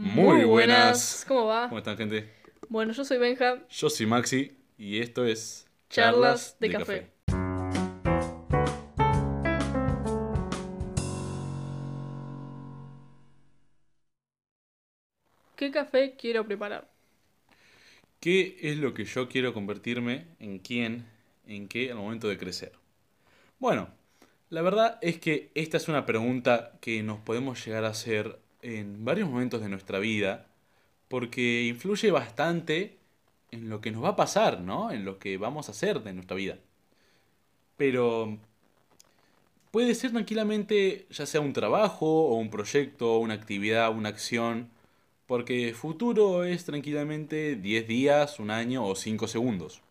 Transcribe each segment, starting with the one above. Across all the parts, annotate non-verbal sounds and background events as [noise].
Muy buenas. ¿Cómo va? ¿Cómo están, gente? Bueno, yo soy Benja. Yo soy Maxi y esto es Charlas de Café. ¿Qué café quiero preparar? ¿Qué es lo que yo quiero convertirme en quién, en qué al momento de crecer? Bueno, la verdad es que esta es una pregunta que nos podemos llegar a hacer en varios momentos de nuestra vida porque influye bastante en lo que nos va a pasar, ¿no? En lo que vamos a hacer de nuestra vida. Pero puede ser tranquilamente ya sea un trabajo o un proyecto, una actividad, una acción, porque futuro es tranquilamente 10 días, un año o 5 segundos,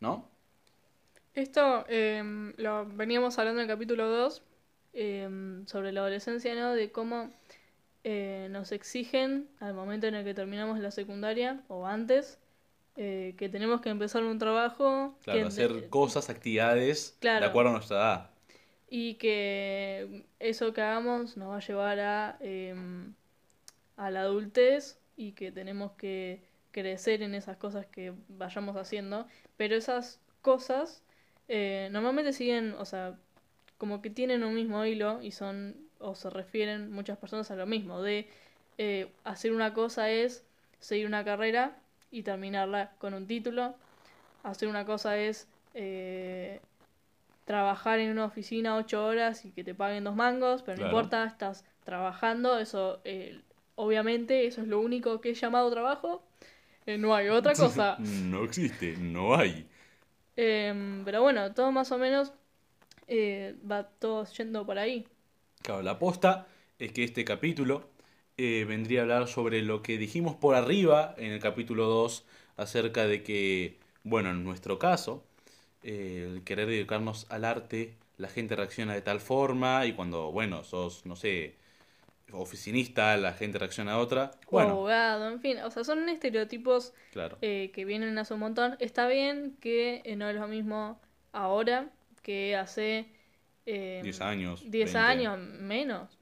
¿no? Esto em, lo veníamos hablando en el capítulo 2 em, sobre la adolescencia, ¿no? De cómo eh, nos exigen al momento en el que terminamos la secundaria o antes eh, que tenemos que empezar un trabajo. Claro, que- hacer cosas, actividades Claro. de acuerdo a nuestra edad. Y que eso que hagamos nos va a llevar a, em, a la adultez y que tenemos que crecer en esas cosas que vayamos haciendo. Pero esas cosas eh, normalmente siguen, o sea, como que tienen un mismo hilo y son, o se refieren muchas personas a lo mismo, de eh, hacer una cosa es seguir una carrera y terminarla con un título. Hacer una cosa es eh, trabajar en una oficina ocho horas y que te paguen dos mangos, pero no importa, estás trabajando, eso eh, obviamente eso es lo único que es llamado trabajo, eh, no hay otra [laughs] cosa. No existe, no hay. Em, pero bueno, todo más o menos va todo yendo por ahí. Claro, la aposta es que este capítulo eh, vendría a hablar sobre lo que dijimos por arriba en el capítulo 2 acerca de que, bueno, en nuestro caso, eh, el querer dedicarnos al arte, la gente reacciona de tal forma y cuando, bueno, sos, no sé, oficinista, la gente reacciona de otra. O Bueno, abogado, en fin, o sea, son estereotipos claro. eh, que vienen hace un montón. Está bien que no es lo mismo ahora que hace... eh, 10 años. 10 20. años, menos,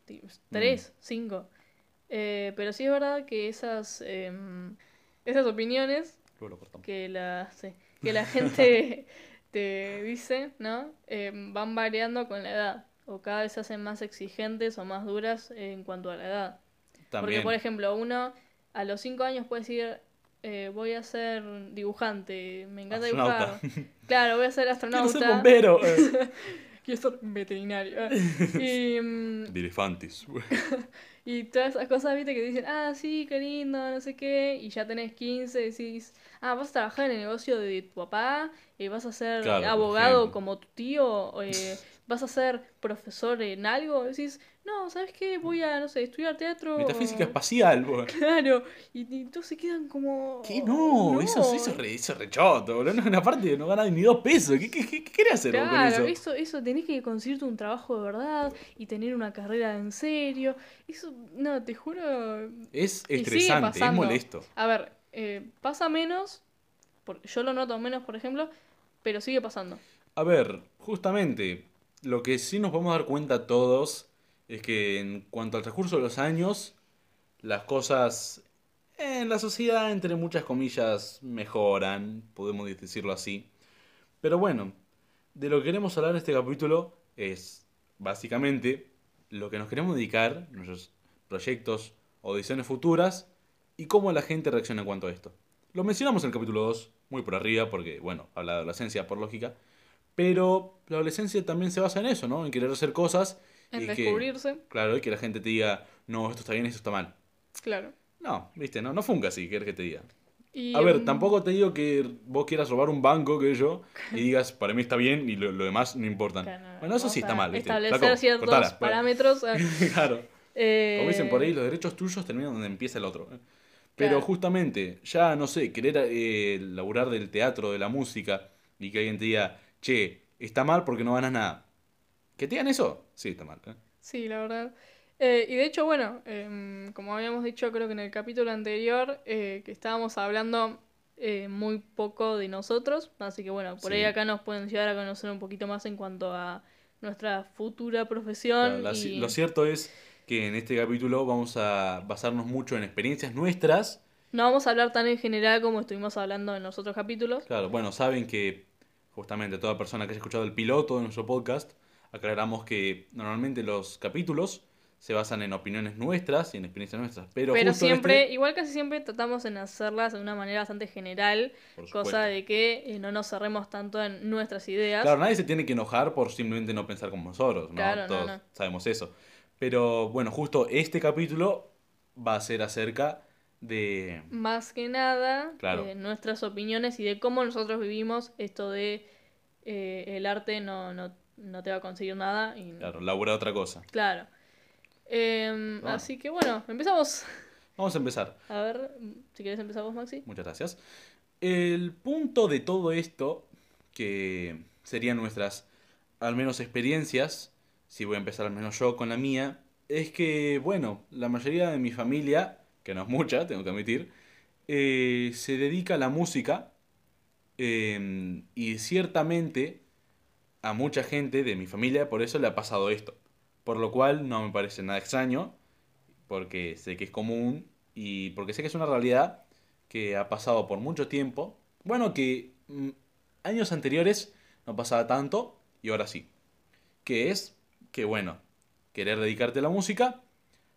3, 5. pero sí es verdad que esas, em, esas opiniones que la, sí, que la gente [laughs] te dice, ¿no? Em, van variando con la edad. O cada vez se hacen más exigentes o más duras en cuanto a la edad. Porque, por ejemplo, uno a los 5 años puede decir, eh, voy a ser dibujante, me encanta Astronauta. dibujar. [laughs] Claro, voy a ser [laughs] Quiero astronauta. ser bombero. [laughs] eh. Quiero ser veterinario. [laughs] y, De elefantes. [laughs] y todas esas cosas, viste, que dicen, ah, sí, qué lindo, no sé qué, y ya tenés 15, decís, ah, vas a trabajar en el negocio de tu papá, y vas a ser Claro, por abogado ejemplo. como tu tío, eh, vas a ser profesor en algo, decís, no, ¿sabes qué? Voy a, no sé, estudiar teatro. Metafísica espacial. bo. [laughs] Claro, y, y todos se quedan como... ¿Qué? No, Eso, eso, es re, eso es re choto, boludo. No, aparte no ganas ni dos pesos. ¿Qué, qué, qué, qué querés hacer con Claro, eso? eso, eso, tenés que conseguirte un trabajo de verdad y tener una carrera en serio. Eso, no, te juro. Es estresante, es molesto. A ver, eh, pasa menos, porque yo lo noto menos, por ejemplo, pero sigue pasando. A ver, justamente, lo que sí nos podemos dar cuenta todos es que en cuanto al transcurso de los años, las cosas en la sociedad, entre muchas comillas, mejoran, podemos decirlo así. Pero bueno, de lo que queremos hablar en este capítulo es básicamente lo que nos queremos dedicar, nuestros proyectos o decisiones futuras y cómo la gente reacciona en cuanto a esto. Lo mencionamos en el capítulo 2, muy por arriba, porque, bueno, habla de adolescencia por lógica, pero la adolescencia también se basa en eso, ¿no? En querer hacer cosas En y que, descubrirse, claro, y que la gente te diga, no, esto está bien, esto está mal. claro. No, viste, no, no funca así, querés que te diga. Y, A ver, tampoco te digo que vos quieras robar un banco, que yo, y [laughs] digas, para mí está bien y lo, lo demás no importan. claro, Bueno, eso sí está mal, ¿viste? Establecer ciertos cortala, parámetros. eh, [laughs] claro. eh, Como dicen por ahí, los derechos tuyos terminan donde empieza el otro. ¿eh? Pero Claro. justamente, ya no sé, querer eh, laburar del teatro, de la música, y que alguien te diga, che, está mal porque no ganas nada. ¿Que te digan eso? Sí, está mal. ¿eh? Sí, la verdad. Eh, y de hecho, bueno, em, como habíamos dicho creo que en el capítulo anterior, eh, que estábamos hablando muy poco de nosotros, así que bueno, por ahí acá nos pueden llegar a conocer un poquito más en cuanto a nuestra futura profesión Claro, la- y Lo cierto es que en este capítulo vamos a basarnos mucho en experiencias nuestras. No vamos a hablar tan en general como estuvimos hablando en los otros capítulos. Claro, bueno, saben que justamente toda persona que haya escuchado el piloto de nuestro podcast, aclaramos que normalmente los capítulos se basan en opiniones nuestras y en experiencias nuestras. Pero, Pero justo siempre, este- igual casi siempre tratamos en hacerlas de una manera bastante general, cosa de que eh, no nos cerremos tanto en nuestras ideas. Claro, nadie se tiene que enojar por simplemente no pensar como nosotros, ¿no? Claro, no, Todos no. sabemos eso. Pero bueno, justo este capítulo va a ser acerca de... Más que nada, Claro. eh, nuestras opiniones y de cómo nosotros vivimos esto de eh, el arte no, no, no te va a conseguir nada. Y, Claro, laburar otra cosa. Claro. Em, Bueno. Así que bueno, empezamos. Vamos a empezar. [laughs] A ver, si quieres empezar vos, Maxi. Muchas gracias. El punto de todo esto, que serían nuestras, al menos experiencias, si voy a empezar al menos yo con la mía, es que, bueno, la mayoría de mi familia, que no es mucha, tengo que admitir, eh, se dedica a la música eh, y ciertamente a mucha gente de mi familia por eso le ha pasado esto. Por lo cual no me parece nada extraño, porque sé que es común y porque sé que es una realidad que ha pasado por mucho tiempo. Bueno, que mm, años anteriores no pasaba tanto y ahora sí. Que es que, bueno, querer dedicarte a la música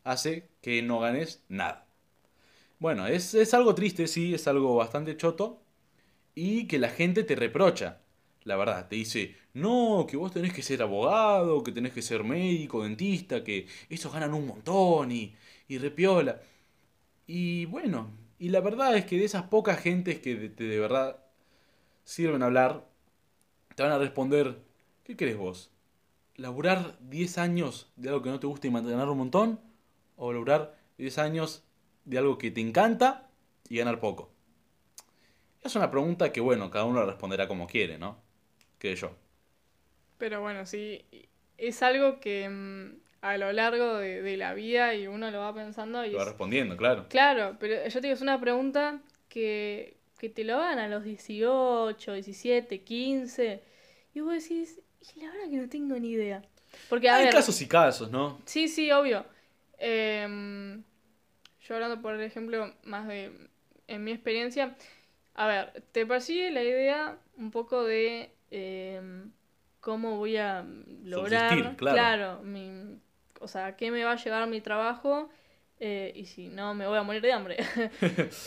hace que no ganes nada. Bueno, es, es algo triste, sí, es algo bastante choto y que la gente te reprocha. La verdad, te dice, no, que vos tenés que ser abogado, que tenés que ser médico, dentista, que esos ganan un montón y, y repiola. Y bueno, y la verdad es que de esas pocas gentes que de, de verdad sirven a hablar, te van a responder, ¿qué querés vos? ¿Laburar 10 años de algo que no te gusta y ganar un montón? ¿O laburar 10 años de algo que te encanta y ganar poco? Es una pregunta que, bueno, cada uno la responderá como quiere, ¿no? Que yo. Pero bueno, sí, es algo que mm, a lo largo de, de la vida y uno lo va pensando y Lo va es- respondiendo, claro. Claro, pero yo te digo, es una pregunta que, que te lo hagan a los 18, 17, 15 y vos decís, y la verdad que no tengo ni idea. Porque, a Hay ver, casos y casos, ¿no? sí, sí, obvio. Em, yo hablando, por ejemplo, más de en mi experiencia, a ver, te persigue la idea un poco de em, cómo voy a lograr, Subsistir, claro. mi- o sea, qué me va a llevar mi trabajo eh, y si no me voy a morir de hambre. [laughs]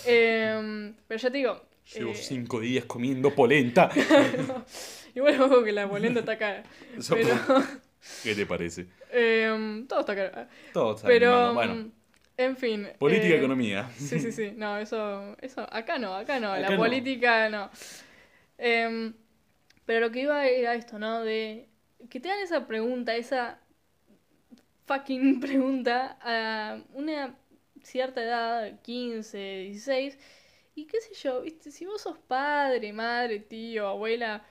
Em, pero ya te digo, Llevo eh, cinco días comiendo polenta. [laughs] igual ojo que la polenta está cara. Pero ¿Qué te parece? [laughs] em, todo está caro. Todo está Pero. Bueno, mm, en fin. política, eh, economía. Sí, sí, sí. No, eso, eso, acá no, acá no. Acá la política no. Em, pero lo que iba era esto, ¿no? De que te dan esa pregunta, esa fucking [laughs] pregunta a una cierta edad, 15, 16, y qué sé yo, viste, si vos sos padre, madre, tío, abuela,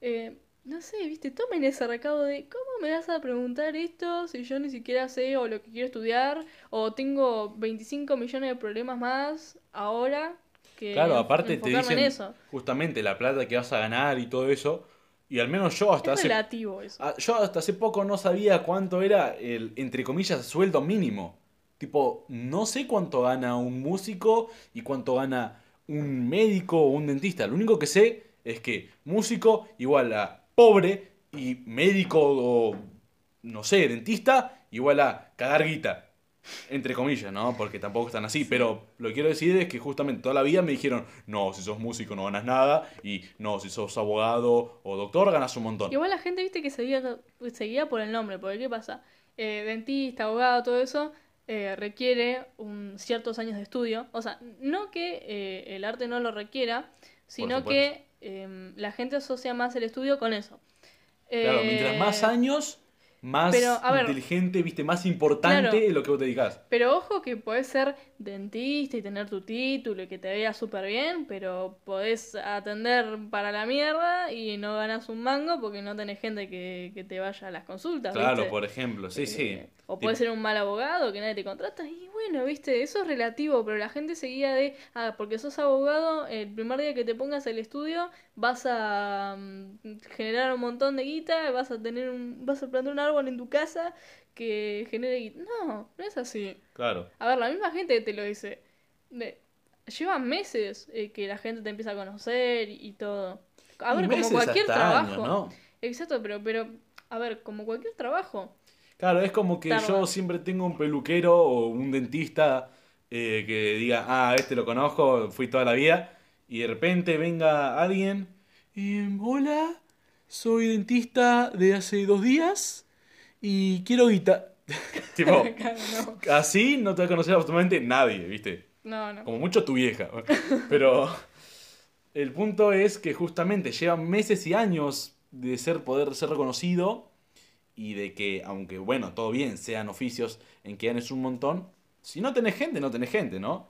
eh, no sé, viste, tomen ese recado de cómo me vas a preguntar esto si yo ni siquiera sé o lo que quiero estudiar, o tengo 25 millones de problemas más ahora que Claro, aparte te dicen en eso. justamente la plata que vas a ganar y todo eso. Y al menos yo hasta Es hace relativo eso. Ah, Yo hasta hace poco no sabía cuánto era el, entre comillas, sueldo mínimo. Tipo, no sé cuánto gana un músico y cuánto gana un médico o un dentista. Lo único que sé es que músico igual a pobre y médico o, no sé, dentista igual a cagar guita. Entre comillas, ¿no? Porque tampoco están así. Pero lo que quiero decir es que justamente toda la vida me dijeron, no, si sos músico no ganas nada. Y no, si sos abogado o doctor ganas un montón. Igual la gente, viste, que seguía, seguía por el nombre, porque ¿qué pasa? Eh, dentista, abogado, todo eso eh, requiere un, ciertos años de estudio. O sea, no que eh, el arte no lo requiera, sino que em, la gente asocia más el estudio con eso. Claro, Eh, mientras más años, más pero, a ver, inteligente, viste, más importante claro. lo que vos te dedicás. Pero ojo que podés ser dentista y tener tu título y que te vea súper bien, pero podés atender para la mierda y no ganás un mango porque no tenés gente que, que te vaya a las consultas. Claro, ¿viste? por ejemplo, sí, sí. Eh, O puedes ser un mal abogado que nadie te contrata. Y bueno, viste, eso es relativo, pero la gente seguía de, ah, porque sos abogado, el primer día que te pongas el estudio vas a mm, generar un montón de guita, vas a tener un, vas a plantar un árbol en tu casa que genere. No, no es así. Claro. A ver, la misma gente te lo dice. De- lleva meses eh, que la gente te empieza a conocer y, y todo. A ver, como cualquier trabajo. Exacto, pero, pero, a ver, como cualquier trabajo. Claro, es como que Tarda. yo siempre tengo un peluquero o un dentista eh, que diga, ah, este lo conozco, fui toda la vida, y de repente venga alguien, em, hola, soy dentista de hace dos días y quiero guita. [laughs] tipo, [laughs] no. así no te va a conocer absolutamente nadie, ¿viste? No, no. Como mucho tu vieja. Pero el punto es que justamente llevan meses y años de ser poder ser reconocido y de que, aunque bueno, todo bien, sean oficios en que ganes un montón, si no tenés gente, no tenés gente, ¿no?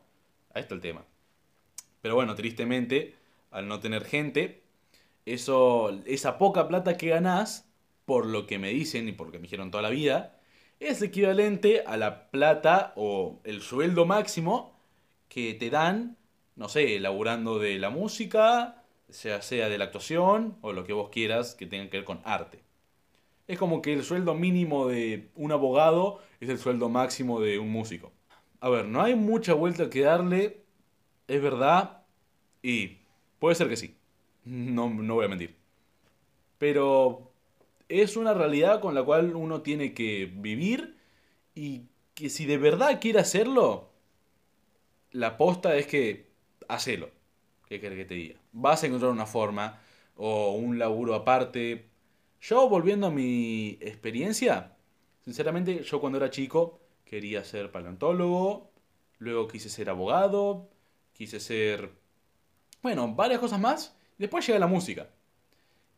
Ahí está el tema. Pero bueno, tristemente, al no tener gente, eso, esa poca plata que ganás, por lo que me dicen y por lo que me dijeron toda la vida, es equivalente a la plata o el sueldo máximo que te dan, no sé, laburando de la música, sea sea de la actuación o lo que vos quieras que tenga que ver con arte. Es como que el sueldo mínimo de un abogado es el sueldo máximo de un músico. A ver, no hay mucha vuelta que darle, es verdad, y puede ser que sí, [laughs] no, no voy a mentir. Pero es una realidad con la cual uno tiene que vivir y que si de verdad quiere hacerlo, la aposta es que hacelo. ¿Qué querés que te diga? Vas a encontrar una forma o un laburo aparte. Yo, volviendo a mi experiencia, sinceramente, yo cuando era chico quería ser paleontólogo, luego quise ser abogado, quise ser, bueno, varias cosas más. Después llega la música.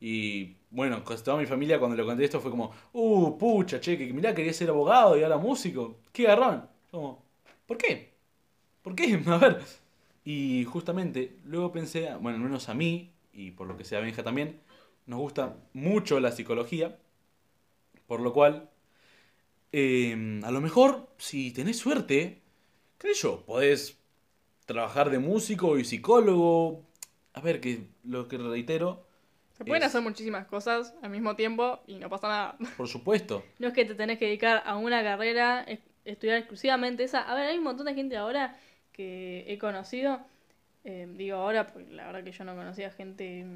Y bueno, toda mi familia cuando le conté esto fue como, uh, pucha, che, que mirá, quería ser abogado y ahora músico. Qué garrón. Como, ¿por qué? ¿Por qué? [laughs] A ver. Y justamente luego pensé, bueno, al menos a mí, y por lo que sea Benja también, nos gusta mucho la psicología, por lo cual, eh, a lo mejor, si tenés suerte, qué sé yo, podés trabajar de músico y psicólogo. A ver, que lo que reitero, Se pueden Es- hacer muchísimas cosas al mismo tiempo y no pasa nada. [laughs] por supuesto. No es que te tenés que dedicar a una carrera, es- estudiar exclusivamente esa. A ver, hay un montón de gente ahora que he conocido. eh, digo ahora, porque la verdad que yo no conocía gente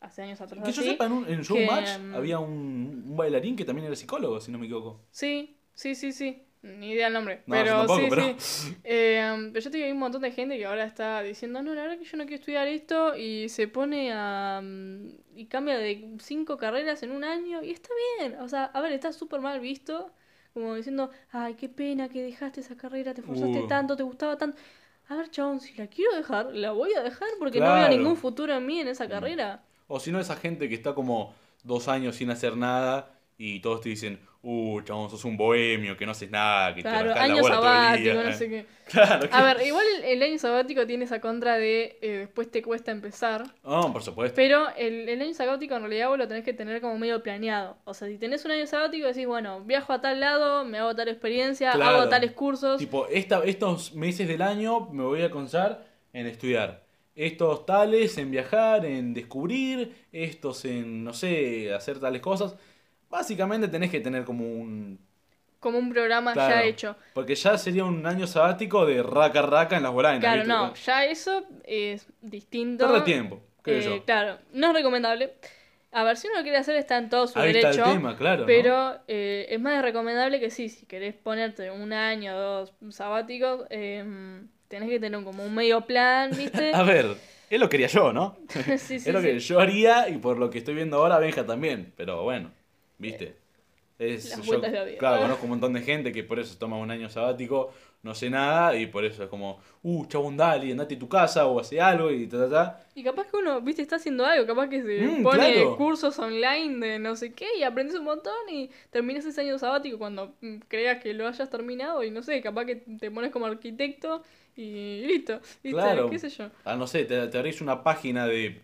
hace años atrás. Que yo sepa, en, un, en Showmatch mm, había un, un bailarín que también era psicólogo, si no me equivoco. Sí, sí, sí, sí. Ni idea el nombre. No, pero tampoco, sí, pero- sí. Eh, pero yo te digo, hay un montón de gente que ahora está diciendo, no, la verdad que yo no quiero estudiar esto y se pone a... mm, y cambia de cinco carreras en un año y está bien. O sea, a ver, está súper mal visto. Como diciendo, ay, qué pena que dejaste esa carrera, te esforzaste Uh. tanto, te gustaba tanto. A ver, chabón, si la quiero dejar, la voy a dejar porque no veo ningún futuro en mí en esa Mm. carrera. O si no, esa gente que está como dos años sin hacer nada y todos te dicen, uh, chabón, sos un bohemio, que no haces nada, que Claro, te año bola todo el sabático, día". no sé qué. [laughs] Claro, A ver, igual el, el año sabático tiene esa contra de eh, después te cuesta empezar. No, por supuesto. Pero el, el año sabático en realidad vos lo tenés que tener como medio planeado. O sea, si tenés un año sabático decís, bueno, viajo a tal lado, me hago tal experiencia, Claro. hago tales cursos. Tipo, esta, estos meses del año me voy a concentrar en estudiar. Estos tales en viajar, en descubrir, estos en, no sé, hacer tales cosas. Básicamente tenés que tener como un... Como un programa Claro, ya hecho. Porque ya sería un año sabático de raca raca en las bolainas. Claro, ¿viste? no, ya eso es distinto. Tarda tiempo, creo Eh, yo. Claro, no es recomendable. A ver, si uno lo quiere hacer está en todo su Ahí derecho. está el tema, claro. ¿no? Pero eh, es más recomendable que sí, si querés ponerte un año o dos sabáticos, eh, tenés que tener como un medio plan, ¿viste? [laughs] A ver, es lo que haría yo, ¿no? [laughs] sí, sí, es lo que sí. yo haría y por lo que estoy viendo ahora, Benja también. Pero bueno, ¿viste? Es, Las yo, vueltas de la vida. claro, conozco un montón de gente que por eso toma un año sabático, no sé nada, y por eso es como, uh, chabón, dale, andate a tu casa o hace algo y ta, ta, ta. Y capaz que uno, viste, está haciendo algo, capaz que se Mm, pone claro. cursos online de no sé qué y aprendes un montón y terminas ese año sabático cuando mm, creas que lo hayas terminado y no sé, capaz que te pones como arquitecto y listo, ¿viste? Claro. ¿Qué sé yo? Ah, no sé, te, te abrís una página de,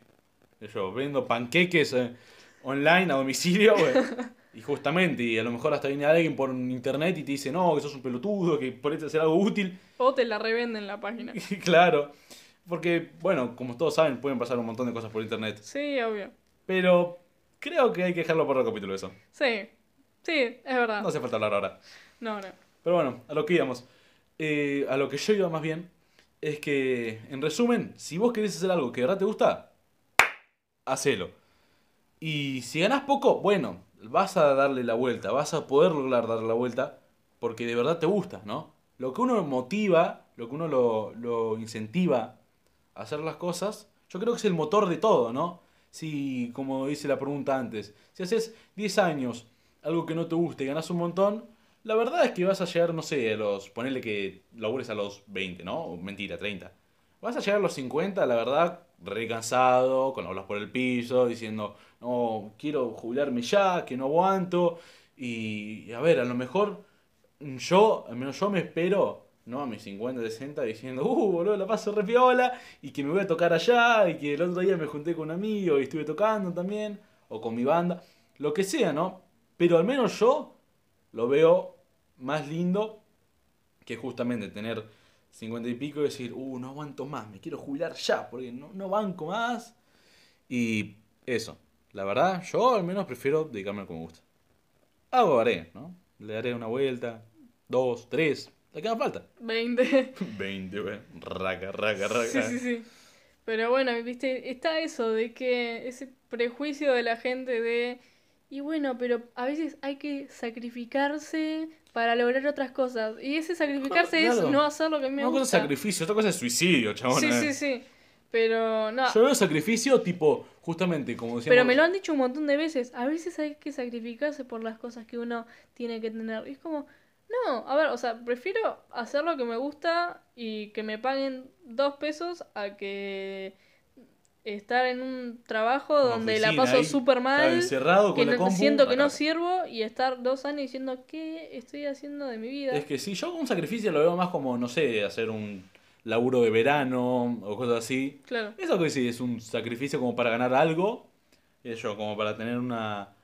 yo, vendo panqueques eh, online a domicilio, güey. Y justamente, y a lo mejor hasta viene alguien por internet y te dice, no, que sos un pelotudo, que ponete a hacer algo útil. O te la revenden la página. [laughs] claro. Porque, bueno, como todos saben, pueden pasar un montón de cosas por internet. Sí, obvio. Pero creo que hay que dejarlo por otro capítulo eso. Sí. Sí, es verdad. No hace falta hablar ahora. No, no. Pero bueno, a lo que íbamos. Eh, a lo que yo iba más bien es que, en resumen, si vos querés hacer algo que de verdad te gusta, hacelo. Y si ganás poco, bueno, vas a darle la vuelta, vas a poder lograr darle la vuelta porque de verdad te gusta, ¿no? Lo que uno motiva, lo que uno lo, lo incentiva a hacer las cosas, yo creo que es el motor de todo, ¿no? Si, como dice la pregunta antes, si haces 10 años algo que no te gusta y ganas un montón, la verdad es que vas a llegar, no sé, a los. Ponerle que labures a los 20, ¿no? Mentira, 30. Vas a llegar a los 50, la verdad, re cansado, con los por el piso, diciendo, no, quiero jubilarme ya, que no aguanto. Y, y a ver, a lo mejor yo, al menos yo me espero, ¿no? A mis 50, 60, diciendo, uh, boludo, la paso re piola, y que me voy a tocar allá, y que el otro día me junté con un amigo y estuve tocando también, o con mi banda, lo que sea, ¿no? Pero al menos yo lo veo más lindo que justamente tener 50 y pico y decir, uh, no aguanto más, me quiero jubilar ya, porque no, no banco más. Y eso, la verdad, yo al menos prefiero dedicarme a lo que me gusta. Algo haré, ¿no? Le daré una vuelta, dos, tres, la que haga falta. 20. 20, güey. Raca, raca, raca. Sí, sí, sí. Pero bueno, viste, está eso de que ese prejuicio de la gente de... Y bueno, pero a veces hay que sacrificarse para lograr otras cosas. Y ese sacrificarse Claro. es no hacer lo que me Una cosa es gusta. sacrificio, otra cosa es suicidio, chabón. Sí, eh. sí, sí. Pero no. Yo veo sacrificio tipo, justamente, como decíamos... Pero me lo han dicho un montón de veces. A veces hay que sacrificarse por las cosas que uno tiene que tener. Y es como, no, a ver, o sea, prefiero hacer lo que me gusta y que me paguen dos pesos a que estar en un trabajo Una donde la oficina paso ahí, súper mal, encerrado que con la no- compu, siento que no sirvo y estar dos años diciendo, ¿qué estoy haciendo de mi vida? Es que si yo un sacrificio lo veo más como, no sé, hacer un laburo de verano o cosas así. Claro. Eso que sí es un sacrificio como para ganar algo. Eso, como para tener una,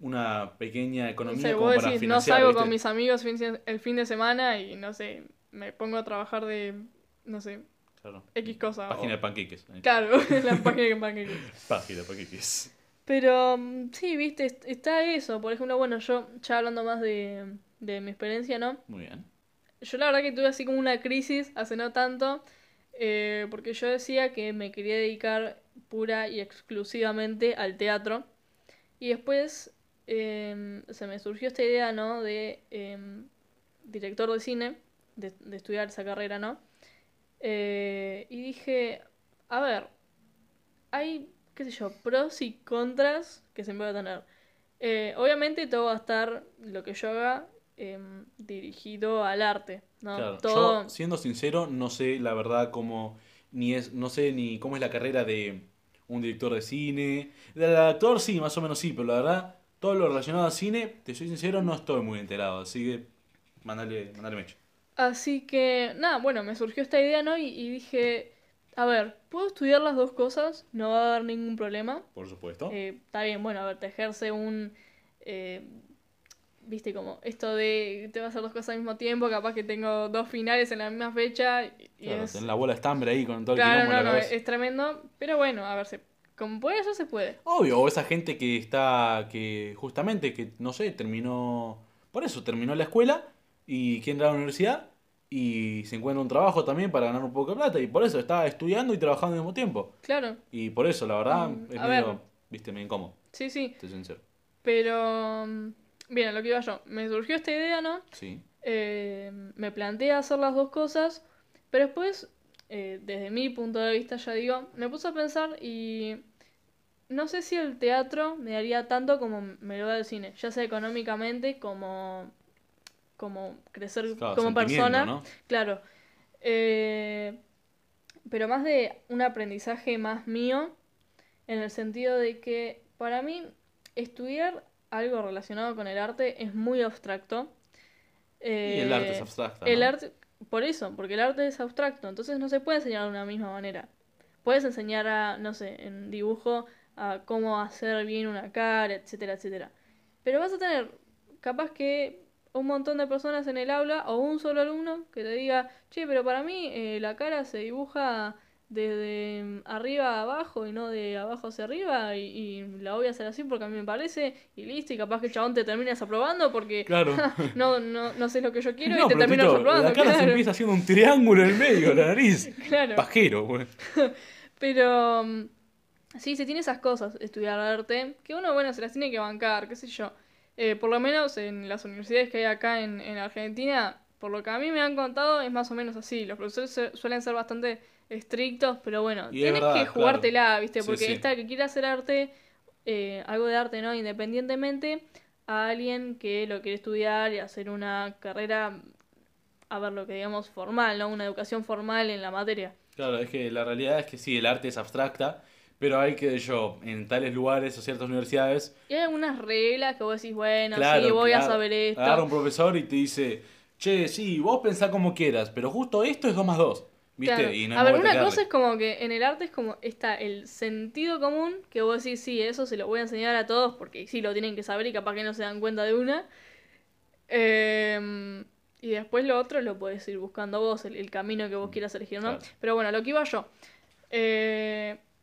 una pequeña No economía sé, como vos para decís, no financiar, salgo ¿viste? con mis amigos fin- el fin de semana y no sé, me pongo a trabajar de, no sé, Claro. X cosa. Página o- de panqueques. Claro, [laughs] la página que panqueques. Página de panqueques. Pero mm, sí, viste, est- está eso. Por ejemplo, bueno, yo ya hablando más de, de mi experiencia, ¿no? Muy bien. Yo la verdad que tuve así como una crisis hace no tanto, eh, porque yo decía que me quería dedicar pura y exclusivamente al teatro. Y después em, se me surgió esta idea, ¿no? De em, director de cine, de, de estudiar esa carrera, ¿no? Eh, y dije, a ver, hay, qué sé yo, pros y contras que se me va a tener. Eh, obviamente todo va a estar, lo que yo haga, em, dirigido al arte, ¿no? Claro, Todo, Yo, siendo sincero, no sé la verdad cómo ni es, no sé ni cómo es la carrera de un director de cine. Del actor sí, más o menos sí, pero la verdad, todo lo relacionado al cine, te soy sincero, no estoy muy enterado, así que mandale, mandale mecha. Así que, nada, bueno, me surgió esta idea, ¿no? Y, y dije, a ver, ¿puedo estudiar las dos cosas? No va a haber ningún problema. Por supuesto. Eh, está bien, bueno, a ver, te ejerce un... eh, Viste, como esto de te vas a hacer dos cosas al mismo tiempo, capaz que tengo dos finales en la misma fecha y, Claro, es... tenés la bola de estambre ahí con todo el Claro, quilombo en no, la no, cabeza. es tremendo, pero bueno, a ver, se, como puede eso se puede. Obvio, o esa gente que está, que justamente, que no sé, terminó, por eso, terminó la escuela y quiere entrar a la universidad y se encuentra un trabajo también para ganar un poco de plata y por eso está estudiando y trabajando al mismo tiempo. Claro, Y por eso, la verdad, Mm, es medio, ver. viste, medio incómodo, sí, sí, estoy sincero. pero... Bien, lo que iba yo. Me surgió esta idea, ¿no? Sí, eh, me planteé hacer las dos cosas, pero después, eh, desde mi punto de vista, ya digo, me puse a pensar y no sé si el teatro me daría tanto como me lo da el cine, ya sea económicamente como, como crecer claro, como persona. ¿no? Claro. Eh, pero más de un aprendizaje más mío, en el sentido de que para mí estudiar algo relacionado con el arte es muy abstracto. Y el arte es Eh, abstracto, El ¿no? arte, por eso, porque el arte es abstracto, entonces no se puede enseñar de una misma manera. Puedes enseñar a, no sé, en dibujo, a cómo hacer bien una cara, etcétera, etcétera. Pero vas a tener, capaz que un montón de personas en el aula o un solo alumno que te diga, che, pero para mí eh, la cara se dibuja desde arriba a abajo y no de abajo hacia arriba y, y la voy a hacer así porque a mí me parece y listo y capaz que el chabón te termina desaprobando porque Claro. [laughs] no, no, no sé lo que yo quiero No, y te Tito, desaprobando. la cara se claro. empieza haciendo un triángulo en el medio la nariz. [laughs] Claro. Pajero, güey. [laughs] Pero mm, sí, se tiene esas cosas, estudiar arte, que uno, bueno, se las tiene que bancar, qué sé yo. Eh, por lo menos en las universidades que hay acá en, en Argentina, por lo que a mí me han contado, es más o menos así. Los profesores se- suelen ser bastante estrictos, pero bueno, Y tienes verdad, que claro. jugártela, ¿viste? Sí, Porque sí. esta que quiere hacer arte, eh, algo de arte, ¿no? Independientemente a alguien que lo quiere estudiar y hacer una carrera, a ver, lo que digamos formal, ¿no? Una educación formal en la materia. Claro, es que la realidad es que sí, el arte es abstracta, pero hay que yo, en tales lugares o ciertas universidades, Y hay algunas reglas que vos decís, bueno, claro, sí, voy a saber esto. Agarra un profesor y te dice, che, sí, vos pensá como quieras, pero justo esto es 2 más 2. ¿Viste? Claro. Y no hay a ver, una cosa es como que en el arte es como está el sentido común, que vos decís, sí, eso se lo voy a enseñar a todos porque sí lo tienen que saber y capaz que no se dan cuenta de una. Em, y después lo otro lo podés ir buscando vos, el, el camino que vos quieras elegir, ¿no? Claro. Pero bueno, lo que iba yo. Eh, mm,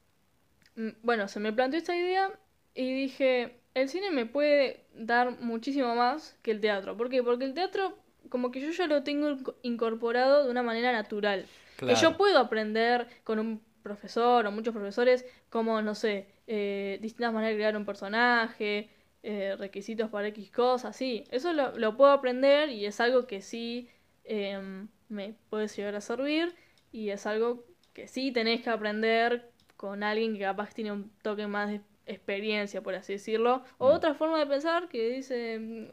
bueno, se me planteó esta idea y dije, el cine me puede dar muchísimo más que el teatro. ¿Por qué? Porque el teatro como que yo ya lo tengo inco- incorporado de una manera natural. Que yo puedo aprender con un profesor o muchos profesores como, no sé, eh, distintas maneras de crear un personaje, eh, requisitos para X cosas, sí. Eso lo, lo puedo aprender y es algo que sí em, me puede llegar a servir y es algo que sí tenés que aprender con alguien que capaz tiene un toque más de experiencia, por así decirlo. O Mm. otra forma de pensar que dice mm,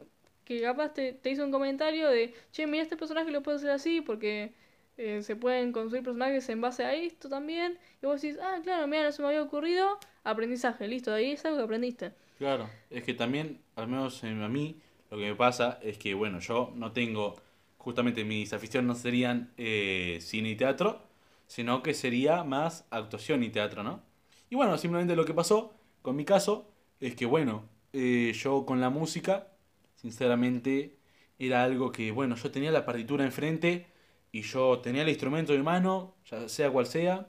que capaz te, te hizo un comentario de, che, mira este personaje lo puedo hacer así porque eh, se pueden construir personajes en base a esto también. Y vos decís, ah, claro, mira, no se me había ocurrido. Aprendizaje, listo, ahí es algo que aprendiste. Claro, es que también, al menos a mí, lo que me pasa es que, bueno, yo no tengo, justamente mis aficiones no serían eh, cine y teatro, sino que sería más actuación y teatro, ¿no? Y bueno, simplemente lo que pasó con mi caso es que, bueno, eh, yo con la música, sinceramente, era algo que, bueno, yo tenía la partitura enfrente y yo tenía el instrumento en mano, ya sea cual sea,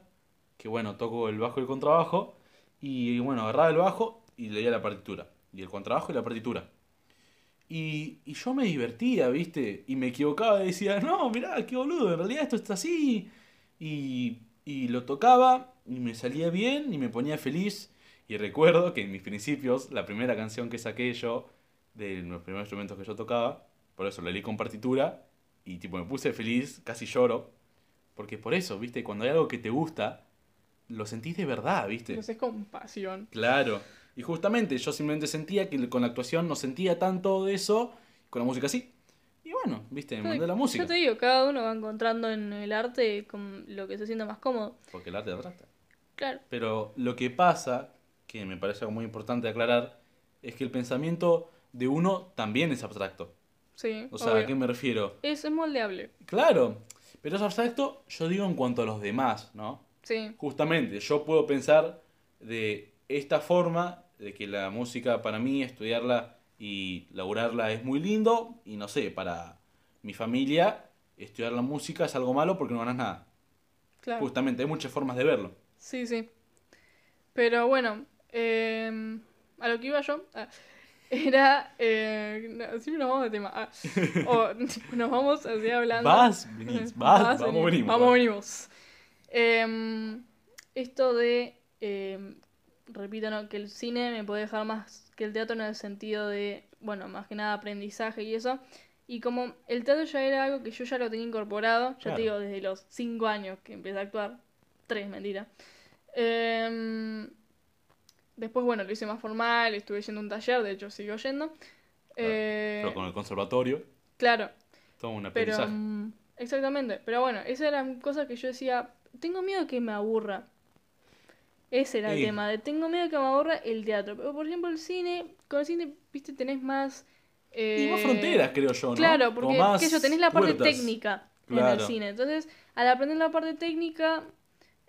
que bueno, toco el bajo y el contrabajo, y bueno, agarraba el bajo y leía la partitura, y el contrabajo y la partitura. Y, y yo me divertía, ¿viste? Y me equivocaba y decía, no, mirá, qué boludo, en realidad esto está así. Y, y lo tocaba y me salía bien y me ponía feliz. Y recuerdo que en mis principios, la primera canción que saqué yo, de los primeros instrumentos que yo tocaba, por eso la leí con partitura, y tipo me puse feliz, casi lloro. Porque por eso, ¿viste? Cuando hay algo que te gusta, lo sentís de verdad, ¿viste? Entonces es con pasión. Claro. Y justamente yo simplemente sentía que con la actuación no sentía tanto de eso, con la música sí. Y bueno, viste, me mandé la música. Yo te digo, cada uno va encontrando en el arte con lo que se sienta más cómodo. Porque el arte trata. Claro. Pero lo que pasa, que me parece algo muy importante aclarar, es que el pensamiento de uno también es abstracto. Sí. O sea, obvio. ¿a qué me refiero? Es, es moldeable. Claro, pero es abstracto, yo digo en cuanto a los demás, ¿no? Sí. Justamente, yo puedo pensar de esta forma, de que la música para mí, estudiarla y laburarla es muy lindo, y no sé, para mi familia, estudiar la música es algo malo porque no ganas nada. Claro. Justamente, hay muchas formas de verlo. Sí, sí. Pero bueno, eh, a lo que iba yo ah, [laughs] era. Eh, no, siempre nos vamos de tema. ah, o [laughs] nos vamos así hablando. Vas, venís, [laughs] vas, vamos, venimos. Vamos, venimos. Em, esto de. em, repito, ¿no? Que el cine me puede dejar más que el teatro en el sentido de. Bueno, más que nada aprendizaje y eso. Y como el teatro ya era algo que yo ya lo tenía incorporado, ya Claro. te digo, desde los 5 años que empecé a actuar. 3, mentira. Em, después, bueno, lo hice más formal, estuve yendo a un taller, de hecho sigo yendo. Eh, Pero con el conservatorio, claro, todo un pero aprendizaje. mm, exactamente. Pero bueno, esas eran cosas que yo decía, tengo miedo que me aburra. Ese era el tema, de tengo miedo que me aburra el teatro. Pero por ejemplo el cine, con el cine, viste, tenés más... y más eh, fronteras, creo yo, ¿no? Claro, porque más yo, tenés la parte técnica en el cine. Entonces, al aprender la parte técnica,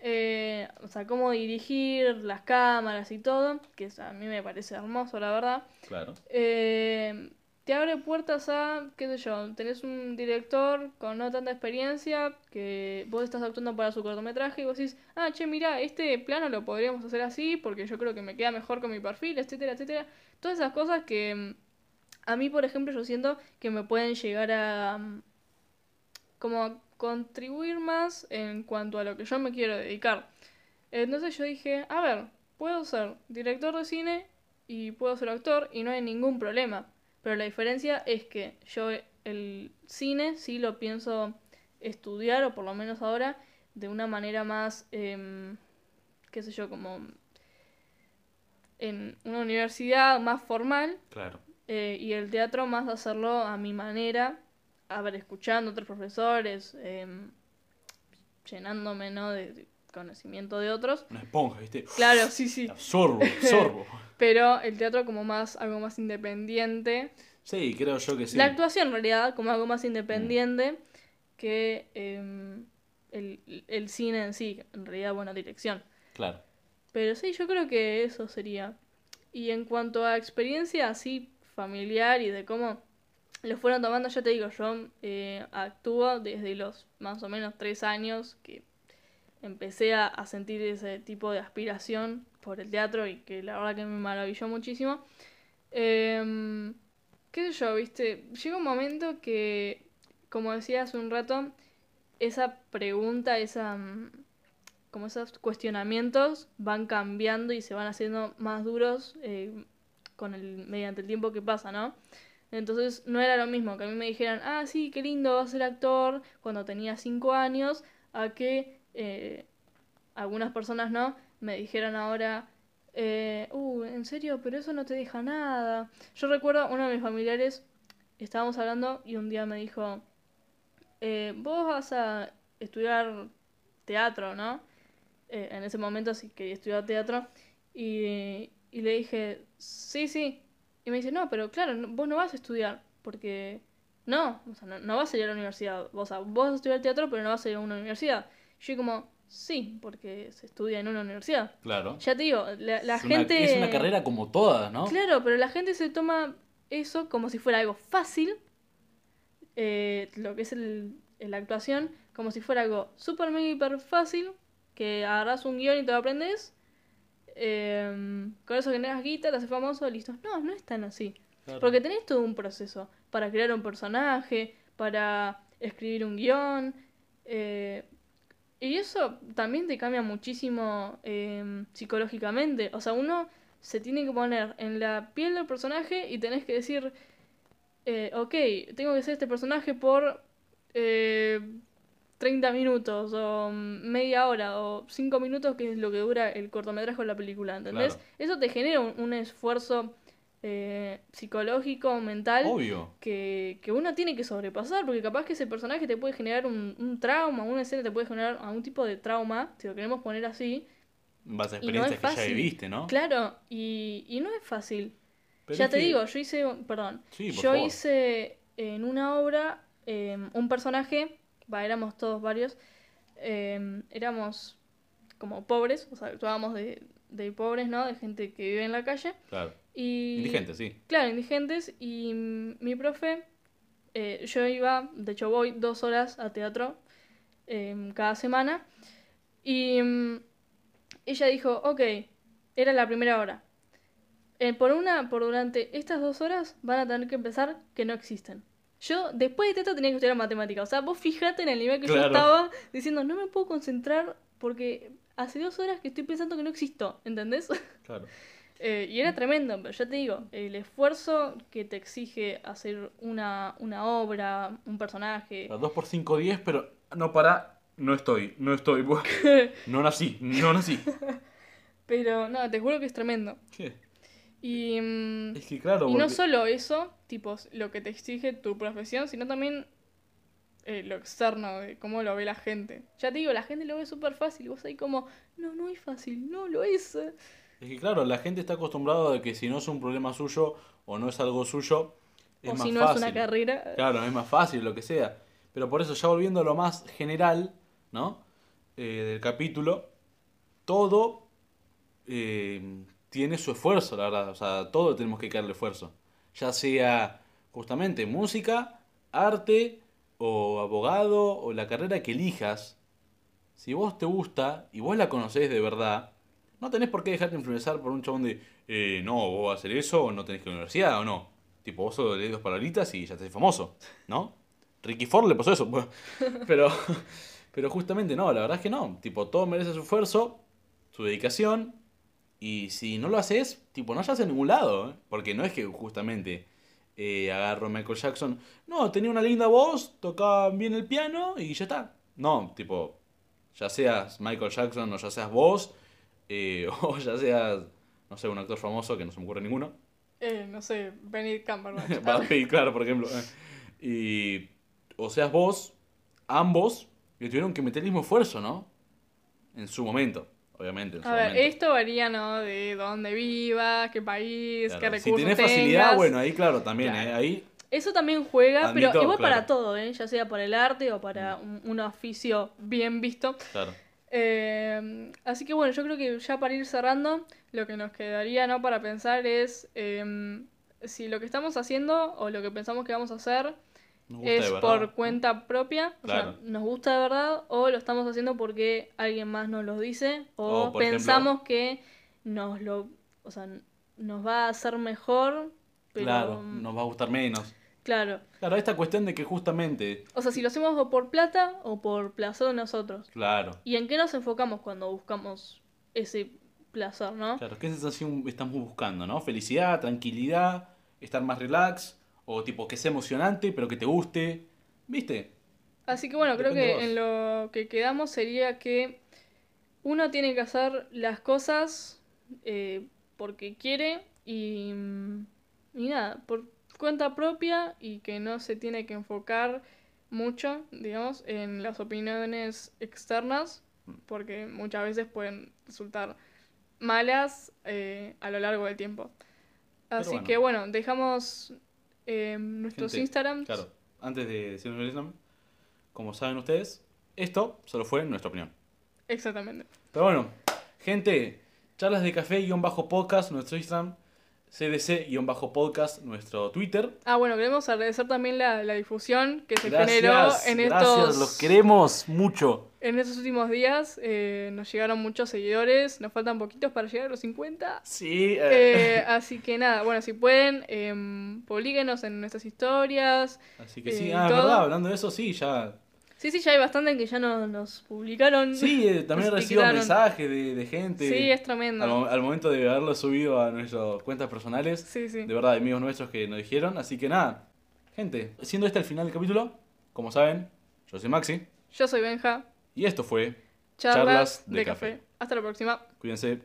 eh, o sea, cómo dirigir las cámaras y todo, que a mí me parece hermoso, la verdad. Claro. Eh, te abre puertas a, qué sé yo, tenés un director con no tanta experiencia que vos estás actuando para su cortometraje y vos decís, ah, che, mira, este plano lo podríamos hacer así porque yo creo que me queda mejor con mi perfil, etcétera, etcétera. Todas esas cosas que mm, a mí, por ejemplo, yo siento que me pueden llegar a mm, como contribuir más en cuanto a lo que yo me quiero dedicar. Entonces yo dije, a ver, puedo ser director de cine y puedo ser actor y no hay ningún problema. Pero la diferencia es que yo el cine sí lo pienso estudiar, o por lo menos ahora, de una manera más, eh, qué sé yo, como en una universidad más formal. Claro. Eh, y el teatro más hacerlo a mi manera, a ver, escuchando a otros profesores, eh, llenándome, ¿no? De, de, conocimiento de otros. Una esponja, ¿viste? Claro, sí, sí. Absorbo, absorbo. [laughs] Pero el teatro como más, algo más independiente. Sí, creo yo que sí. La actuación en realidad como algo más independiente mm. que eh, el, el cine en sí, en realidad buena dirección. Claro. Pero sí, yo creo que eso sería. Y en cuanto a experiencia así familiar y de cómo lo fueron tomando, ya te digo, yo eh, actúo desde los más o menos tres años que empecé a, a, sentir ese tipo de aspiración por el teatro y que la verdad que me maravilló muchísimo. Eh, ¿Qué sé yo, viste? Llega un momento que, como decía hace un rato, esa pregunta, esa como esos cuestionamientos van cambiando y se van haciendo más duros eh, con el mediante el tiempo que pasa, ¿no? Entonces no era lo mismo que a mí me dijeran, ah, sí, qué lindo, vas a ser actor cuando tenía 5 años, a que eh, algunas personas no me dijeran ahora, eh, uh, en serio, pero eso no te deja nada. Yo recuerdo uno de mis familiares, estábamos hablando y un día me dijo, eh, vos vas a estudiar teatro, ¿no? Eh, en ese momento sí quería estudiar teatro y, y, le dije, sí, sí. Y me dice, no, pero claro, vos no vas a estudiar porque... No, o sea, no, no vas a ir a la universidad. O sea, vos vas a estudiar teatro, pero no vas a ir a una universidad. Yo como, Sí, porque se estudia en una universidad. Claro. Ya te digo, la, la es gente... Una, es una carrera como todas, ¿no? Claro, pero la gente se toma eso como si fuera algo fácil, eh, lo que es el, la actuación, como si fuera algo súper mega hiper fácil, que agarras un guion y te lo aprendes, eh, con eso generas guita, te haces famoso, listo. No, no es tan así. Claro. Porque tenés todo un proceso para crear un personaje, para escribir un guion, eh, y eso también te cambia muchísimo eh, psicológicamente. O sea, uno se tiene que poner en la piel del personaje y tenés que decir, eh, ok, tengo que ser este personaje por eh, 30 minutos o media hora o 5 minutos, que es lo que dura el cortometraje o la película, ¿entendés? Claro. Eso te genera un, un esfuerzo eh, psicológico, mental, Obvio. Que, que, uno tiene que sobrepasar, porque capaz que ese personaje te puede generar un, un, trauma, una escena te puede generar algún tipo de trauma, si lo queremos poner así. Vas a experiencias no que ya viviste, ¿no? Claro, y, y no es fácil. Pero ya es te que... digo, yo hice, perdón, sí, yo favor. hice en una obra eh, un personaje, va, éramos todos varios, eh, éramos como pobres, o sea, actuábamos de, de pobres, ¿no? De gente que vive en la calle. Claro. Y, indigentes, sí. Claro, indigentes. Y mi profe, eh, yo iba, de hecho voy dos horas a teatro eh, cada semana. Y um, ella dijo, ok, era la primera hora. Eh, por una, por durante estas dos horas van a tener que empezar que no existen. Yo después de teatro tenía que estudiar matemática. O sea, vos fijate en el nivel que claro. yo estaba diciendo, no me puedo concentrar porque hace dos horas que estoy pensando que no existo, ¿entendés? [laughs] Claro. Eh, y era tremendo, pero ya te digo, el esfuerzo que te exige hacer una, una obra, un personaje. 2 por 5, 10, pero no para, no estoy, no estoy. [laughs] [laughs] no nací, no nací. pero no, te juro que es tremendo. ¿Qué? Y, es que claro, y no solo eso, tipo, lo que te exige tu profesión, sino también eh, lo externo, de cómo lo ve la gente. Ya te digo, la gente lo ve súper fácil, vos ahí como, no, no es fácil, no lo es. Es que claro, la gente está acostumbrada a que si no es un problema suyo o no es algo suyo, es o más si no fácil. es una carrera. Claro, es más fácil, lo que sea. Pero por eso, ya volviendo a lo más general, ¿no? Eh, del capítulo, todo eh, tiene su esfuerzo, la verdad. O sea, todo tenemos que darle esfuerzo. Ya sea justamente música, arte o abogado o la carrera que elijas, si vos te gusta y vos la conocés de verdad, no tenés por qué dejarte influenciar por un chabón de, eh, no, vos vas a hacer eso, o no tenés que ir a la universidad o no. Tipo, vos solo lees dos palabritas y ya te famoso, ¿no? [laughs] Ricky Ford le pasó eso, [laughs] pero, pero justamente no, la verdad es que no. Tipo, todo merece su esfuerzo, su dedicación, y si no lo haces, tipo, no hayas en ningún lado, ¿eh? porque no es que justamente eh, agarro a Michael Jackson, no, tenía una linda voz, tocaba bien el piano y ya está. No, tipo, ya seas Michael Jackson o ya seas vos, eh, [laughs] o ya seas, no sé, un actor famoso que no se me ocurre ninguno. Eh, no sé, Benedict Cumberbatch. Brad Pitt, claro, por ejemplo. Y, o seas vos, ambos le tuvieron que meter el mismo esfuerzo, ¿no? En su momento, obviamente. En su A ver, momento. esto varía, ¿no? De dónde vivas, qué país, Claro, qué Si recursos tenés tengas. facilidad, bueno, ahí claro, también, Claro. ¿eh? Ahí, Eso también juega, Admito, pero igual claro. para todo, ¿eh? Ya sea para el arte o para un, un oficio bien visto. claro. Eh, así que bueno, yo creo que ya para ir cerrando, lo que nos quedaría, ¿no? Para pensar es eh, si lo que estamos haciendo o lo que pensamos que vamos a hacer Nos gusta es de por cuenta propia, o sea, nos gusta de verdad, o lo estamos haciendo porque alguien más nos lo dice, o, pensamos que nos lo, o sea, nos va a hacer mejor, pero Claro, nos va a gustar menos. claro. Claro, esta cuestión de que justamente, O sea, si lo hacemos o por plata o por placer de nosotros. claro, ¿Y en qué nos enfocamos cuando buscamos ese placer, no? claro, ¿qué sensación estamos buscando, no? Felicidad, tranquilidad, estar más relax, o tipo que sea emocionante, pero que te guste, ¿viste? Así que bueno, creo Depende que en lo que quedamos sería que uno tiene que hacer las cosas eh, porque quiere y, mm, y nada, por cuenta propia y que no se tiene que enfocar mucho, digamos, en las opiniones externas porque muchas veces pueden resultar malas eh, a lo largo del tiempo. Así bueno. que bueno, dejamos eh, nuestros Gente, Instagrams. Claro, antes de decirnos el Instagram, como saben ustedes, esto solo fue nuestra opinión. Exactamente. Pero bueno, gente, charlas de café-podcast, nuestro Instagram, CDC-podcast, nuestro Twitter. Ah, bueno, queremos agradecer también la, la difusión que se Gracias, generó en gracias, estos, los queremos mucho. En estos últimos días. Eh, nos llegaron muchos seguidores, nos faltan poquitos para llegar a los 50. Sí, eh, Eh, [laughs] así que nada, bueno, si pueden, eh, publíquenos en nuestras historias. así que sí, eh, ah, todo. verdad, hablando de eso, sí, ya. Sí, sí, ya hay bastante que ya no, nos publicaron. Sí, eh, también Nos recibo mensajes de, de gente. Sí, es tremendo. al, al momento de haberlo subido a nuestras cuentas personales. Sí, sí. De verdad, amigos nuestros que nos dijeron. Así que nada, gente, siendo este el final del capítulo, como saben, yo soy Maxi Yo soy Benja. Y esto fue Charlas, Charlas de, de café. café. Hasta la próxima. Cuídense.